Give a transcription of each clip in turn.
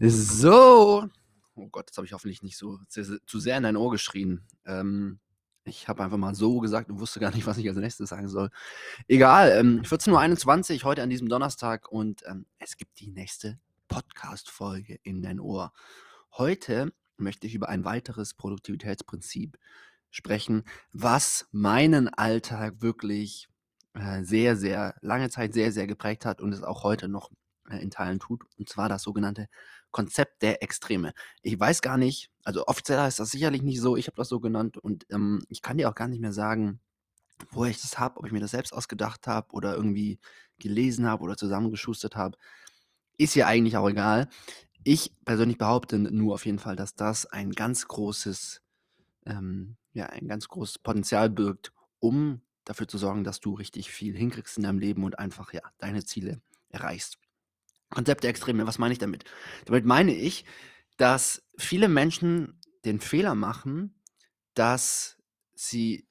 So. Oh Gott, jetzt habe ich hoffentlich nicht so zu, sehr in dein Ohr geschrien. Ähm, ich habe einfach mal so gesagt und wusste gar nicht, was ich als nächstes sagen soll. Egal, ähm, 14.21 Uhr heute an diesem Donnerstag und ähm, es gibt die nächste Podcast-Folge in dein Ohr. Heute möchte ich über ein weiteres Produktivitätsprinzip sprechen, was meinen Alltag wirklich äh, sehr, sehr lange Zeit sehr, sehr geprägt hat und es auch heute noch äh, in Teilen tut. Und zwar das sogenannte Konzept der Extreme. Ich weiß gar nicht, also offiziell heißt das sicherlich nicht so, ich habe das so genannt und ähm, ich kann dir auch gar nicht mehr sagen, woher ich das habe, ob ich mir das selbst ausgedacht habe oder irgendwie gelesen habe oder zusammengeschustert habe. Ist ja eigentlich auch egal. Ich persönlich behaupte nur auf jeden Fall, dass das ein ganz großes, ähm, ja, ein ganz großes Potenzial birgt, um dafür zu sorgen, dass du richtig viel hinkriegst in deinem Leben und einfach ja deine Ziele erreichst. Konzept der Extreme, was meine ich damit? Damit meine ich, dass viele Menschen den Fehler machen, dass sie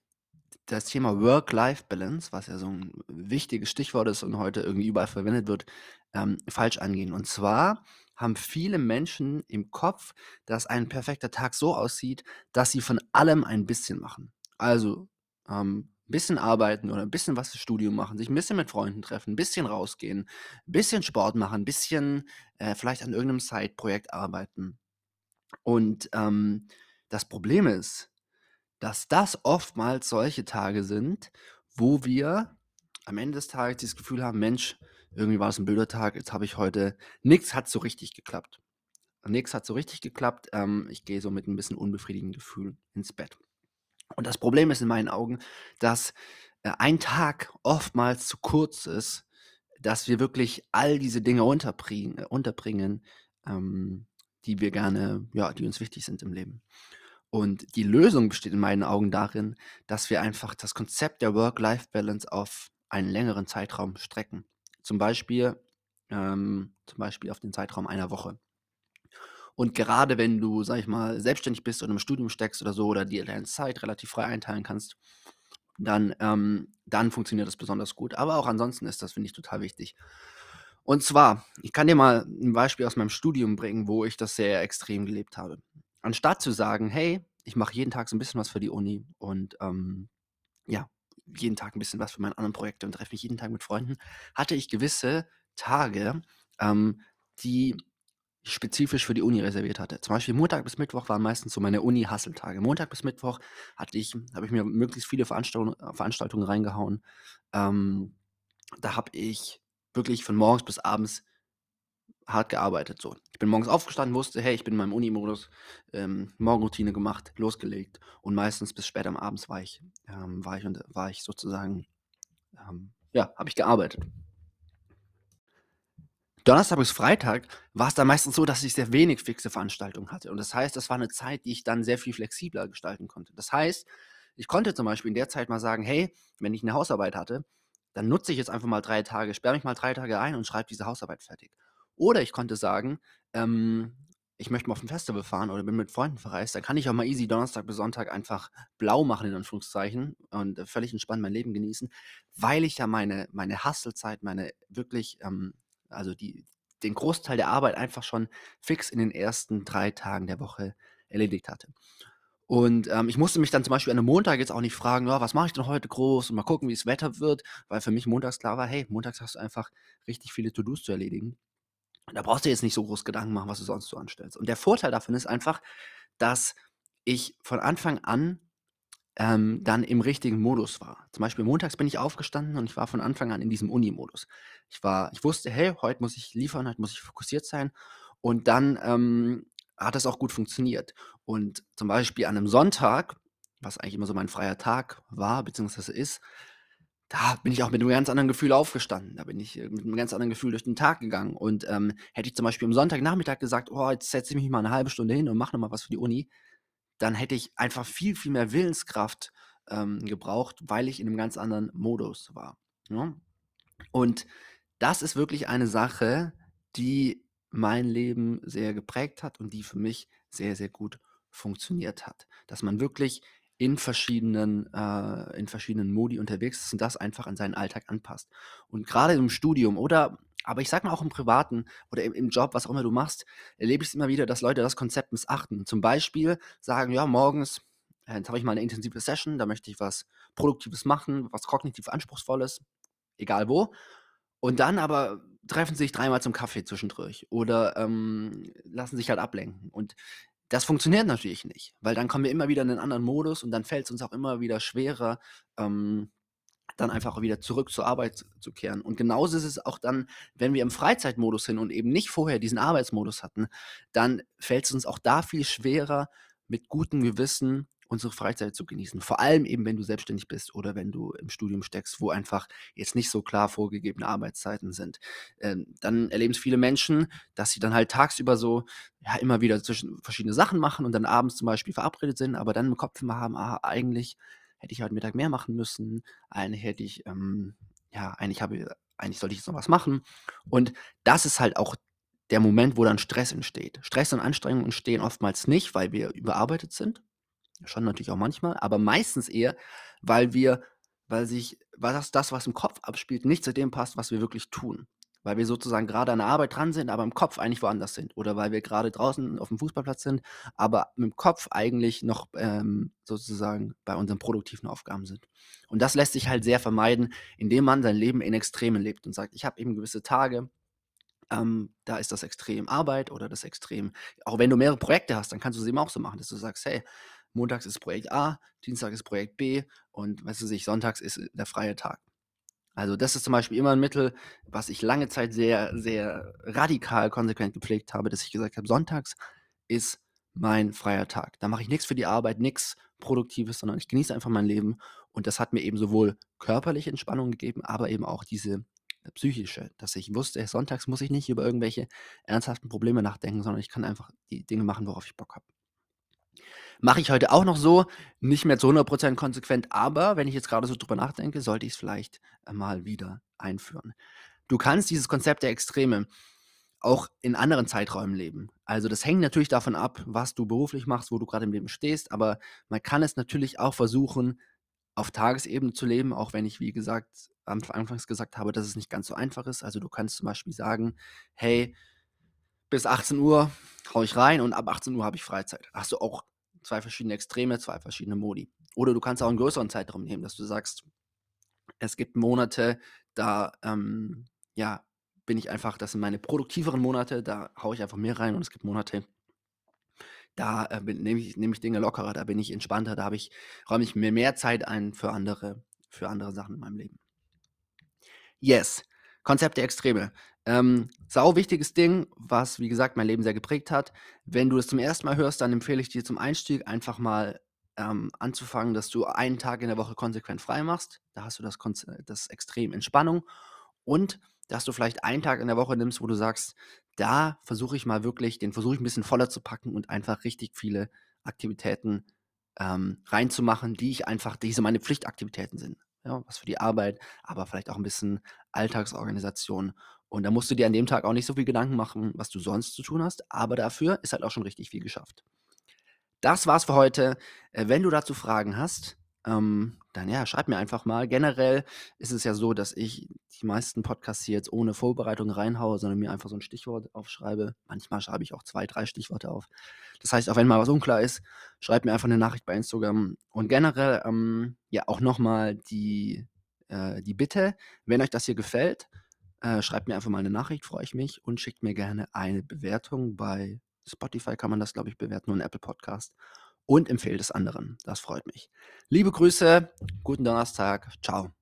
das Thema Work-Life-Balance, was ja so ein wichtiges Stichwort ist und heute irgendwie überall verwendet wird, ähm, falsch angehen. Und zwar haben viele Menschen im Kopf, dass ein perfekter Tag so aussieht, dass sie von allem ein bisschen machen. Also ähm, bisschen arbeiten oder ein bisschen was fürs Studium machen, sich ein bisschen mit Freunden treffen, ein bisschen rausgehen, ein bisschen Sport machen, ein bisschen äh, vielleicht an irgendeinem Side-Projekt arbeiten. Und ähm, das Problem ist, dass das oftmals solche Tage sind, wo wir am Ende des Tages das Gefühl haben, Mensch, irgendwie war es ein blöder Tag, jetzt habe ich heute, nichts hat so richtig geklappt. Nichts hat so richtig geklappt. Ähm, ich gehe so mit ein bisschen unbefriedigendem Gefühl ins Bett. Und das Problem ist in meinen Augen, dass äh, ein Tag oftmals zu kurz ist, dass wir wirklich all diese Dinge unterbringen, äh, unterbringen ähm, die wir gerne, ja, die uns wichtig sind im Leben. Und die Lösung besteht in meinen Augen darin, dass wir einfach das Konzept der Work-Life-Balance auf einen längeren Zeitraum strecken. Zum Beispiel, ähm, zum Beispiel auf den Zeitraum einer Woche. Und gerade wenn du, sag ich mal, selbstständig bist oder im Studium steckst oder so oder dir deine Zeit relativ frei einteilen kannst, dann, ähm, dann funktioniert das besonders gut. Aber auch ansonsten ist das, finde ich, total wichtig. Und zwar, ich kann dir mal ein Beispiel aus meinem Studium bringen, wo ich das sehr extrem gelebt habe. Anstatt zu sagen, hey, ich mache jeden Tag so ein bisschen was für die Uni und ähm, ja, jeden Tag ein bisschen was für meine anderen Projekte und treffe mich jeden Tag mit Freunden, hatte ich gewisse Tage, ähm, die spezifisch für die Uni reserviert hatte. Zum Beispiel Montag bis Mittwoch waren meistens so meine Uni-Hasseltage. Montag bis Mittwoch hatte ich, habe ich mir möglichst viele Veranstaltungen, Veranstaltungen reingehauen. Ähm, da habe ich wirklich von morgens bis abends hart gearbeitet. So. Ich bin morgens aufgestanden, wusste, hey, ich bin in meinem Uni-Modus, ähm, Morgenroutine gemacht, losgelegt und meistens bis spät am Abend war ich, ähm, war ich, und, war ich sozusagen, ähm, ja, habe ich gearbeitet. Donnerstag bis Freitag war es dann meistens so, dass ich sehr wenig fixe Veranstaltungen hatte. Und das heißt, das war eine Zeit, die ich dann sehr viel flexibler gestalten konnte. Das heißt, ich konnte zum Beispiel in der Zeit mal sagen, hey, wenn ich eine Hausarbeit hatte, dann nutze ich jetzt einfach mal drei Tage, sperre mich mal drei Tage ein und schreibe diese Hausarbeit fertig. Oder ich konnte sagen, ähm, ich möchte mal auf ein Festival fahren oder bin mit Freunden verreist, dann kann ich auch mal easy Donnerstag bis Sonntag einfach blau machen, in Anführungszeichen, und völlig entspannt mein Leben genießen, weil ich ja meine, meine Hustle-Zeit, meine wirklich ähm, also die, den Großteil der Arbeit einfach schon fix in den ersten drei Tagen der Woche erledigt hatte. Und ähm, ich musste mich dann zum Beispiel an einem Montag jetzt auch nicht fragen, oh, was mache ich denn heute groß und mal gucken, wie das Wetter wird, weil für mich montags klar war, hey, montags hast du einfach richtig viele To-Dos zu erledigen. Da brauchst du jetzt nicht so groß Gedanken machen, was du sonst so anstellst. Und der Vorteil davon ist einfach, dass ich von Anfang an ähm, dann im richtigen Modus war. Zum Beispiel montags bin ich aufgestanden und ich war von Anfang an in diesem Uni-Modus. Ich war, ich wusste, hey, heute muss ich liefern, heute muss ich fokussiert sein. Und dann ähm, hat das auch gut funktioniert. Und zum Beispiel an einem Sonntag, was eigentlich immer so mein freier Tag war, beziehungsweise ist, da bin ich auch mit einem ganz anderen Gefühl aufgestanden. Da bin ich äh, mit einem ganz anderen Gefühl durch den Tag gegangen. Und ähm, hätte ich zum Beispiel am Sonntagnachmittag gesagt, oh, jetzt setze ich mich mal eine halbe Stunde hin und mache nochmal was für die Uni, dann hätte ich einfach viel, viel mehr Willenskraft ähm, gebraucht, weil ich in einem ganz anderen Modus war. Ja? Ne? Und das ist wirklich eine Sache, die mein Leben sehr geprägt hat und die für mich sehr, sehr gut funktioniert hat. Dass man wirklich in verschiedenen, äh, in verschiedenen Modi unterwegs ist und das einfach an seinen Alltag anpasst. Und gerade im Studium oder Aber ich sag mal auch im Privaten oder im, im Job, was auch immer du machst, erlebe ich es immer wieder, dass Leute das Konzept missachten. Zum Beispiel sagen, ja, morgens, äh, jetzt habe ich mal eine intensive Session, da möchte ich was Produktives machen, was kognitiv Anspruchsvolles, egal wo. Und dann aber treffen sie sich dreimal zum Kaffee zwischendurch oder ähm, lassen sich halt ablenken. Und das funktioniert natürlich nicht, weil dann kommen wir immer wieder in einen anderen Modus und dann fällt es uns auch immer wieder schwerer, ähm, dann einfach wieder zurück zur Arbeit zu kehren. Und genauso ist es auch dann, wenn wir im Freizeitmodus sind und eben nicht vorher diesen Arbeitsmodus hatten, dann fällt es uns auch da viel schwerer, mit gutem Gewissen unsere Freizeit zu genießen. Vor allem eben, wenn du selbstständig bist oder wenn du im Studium steckst, wo einfach jetzt nicht so klar vorgegebene Arbeitszeiten sind. Ähm, dann erleben es viele Menschen, dass sie dann halt tagsüber so ja, immer wieder zwischen verschiedene Sachen machen und dann abends zum Beispiel verabredet sind, aber dann im Kopf immer haben, ah, eigentlich hätte ich heute Mittag mehr machen müssen, eigentlich hätte ich, ähm, ja, eigentlich habe eigentlich sollte ich jetzt noch was machen. Und das ist halt auch der Moment, wo dann Stress entsteht. Stress und Anstrengung entstehen oftmals nicht, weil wir überarbeitet sind, Schon natürlich auch manchmal, aber meistens eher, weil wir weil sich weil das das, was im Kopf abspielt, nicht zu dem passt, was wir wirklich tun. Weil wir sozusagen gerade an der Arbeit dran sind, aber im Kopf eigentlich woanders sind. Oder weil wir gerade draußen auf dem Fußballplatz sind, aber dem Kopf eigentlich noch ähm, sozusagen bei unseren produktiven Aufgaben sind. Und das lässt sich halt sehr vermeiden, indem man sein Leben in Extremen lebt und sagt, ich habe eben gewisse Tage, ähm, da ist das Extrem Arbeit oder das Extrem, auch wenn du mehrere Projekte hast, dann kannst du es eben auch so machen, dass du sagst, hey, montags ist Projekt A, Dienstag ist Projekt B und weißt du sich, sonntags ist der freie Tag. Also das ist zum Beispiel immer ein Mittel, was ich lange Zeit sehr, sehr radikal konsequent gepflegt habe, dass ich gesagt habe, sonntags ist mein freier Tag. Da mache ich nichts für die Arbeit, nichts Produktives, sondern ich genieße einfach mein Leben. Und das hat mir eben sowohl körperliche Entspannung gegeben, aber eben auch diese psychische, dass ich wusste, sonntags muss ich nicht über irgendwelche ernsthaften Probleme nachdenken, sondern ich kann einfach die Dinge machen, worauf ich Bock habe. Mache ich heute auch noch so, nicht mehr zu 100% konsequent, aber wenn ich jetzt gerade so drüber nachdenke, sollte ich es vielleicht mal wieder einführen. Du kannst dieses Konzept der Extreme auch in anderen Zeiträumen leben. Also das hängt natürlich davon ab, was du beruflich machst, wo du gerade im Leben stehst, aber man kann es natürlich auch versuchen, auf Tagesebene zu leben, auch wenn ich, wie gesagt, anfangs gesagt habe, dass es nicht ganz so einfach ist. Also du kannst zum Beispiel sagen, hey, bis 18 Uhr hau ich rein und ab 18 Uhr habe ich Freizeit. Hast du auch zwei verschiedene Extreme, zwei verschiedene Modi. Oder du kannst auch einen größeren Zeitraum nehmen, dass du sagst, es gibt Monate, da ähm, ja, bin ich einfach, das sind meine produktiveren Monate, da haue ich einfach mehr rein und es gibt Monate, da äh, nehme ich, nehm ich Dinge lockerer, da bin ich entspannter, da ich, räume ich mir mehr Zeit ein für andere, für andere Sachen in meinem Leben. Yes, Konzept der Extreme. Ähm, sau wichtiges Ding, was wie gesagt mein Leben sehr geprägt hat. Wenn du es zum ersten Mal hörst, dann empfehle ich dir zum Einstieg einfach mal ähm, anzufangen, dass du einen Tag in der Woche konsequent frei machst. Da hast du das, das Extrem Entspannung. Und dass du vielleicht einen Tag in der Woche nimmst, wo du sagst, da versuche ich mal wirklich, den versuche ich ein bisschen voller zu packen und einfach richtig viele Aktivitäten ähm, reinzumachen, die ich einfach, diese meine Pflichtaktivitäten sind ja, was für die Arbeit, aber vielleicht auch ein bisschen Alltagsorganisation. Und da musst du dir an dem Tag auch nicht so viel Gedanken machen, was du sonst zu tun hast, aber dafür ist halt auch schon richtig viel geschafft. Das war's für heute. Äh, wenn du dazu Fragen hast, ähm, dann ja, schreib mir einfach mal. Generell ist es ja so, dass ich die meisten Podcasts hier jetzt ohne Vorbereitung reinhaue, sondern mir einfach so ein Stichwort aufschreibe. Manchmal schreibe ich auch zwei, drei Stichworte auf. Das heißt, auch wenn mal was unklar ist, schreib mir einfach eine Nachricht bei Instagram. Und generell, ähm, ja, auch nochmal die, äh, die Bitte, wenn euch das hier gefällt, äh, schreibt mir einfach mal eine Nachricht, freue ich mich und schickt mir gerne eine Bewertung. Bei Spotify kann man das, glaube ich, bewerten und Apple Podcast und empfehlt es anderen. Das freut mich. Liebe Grüße, guten Donnerstag, ciao.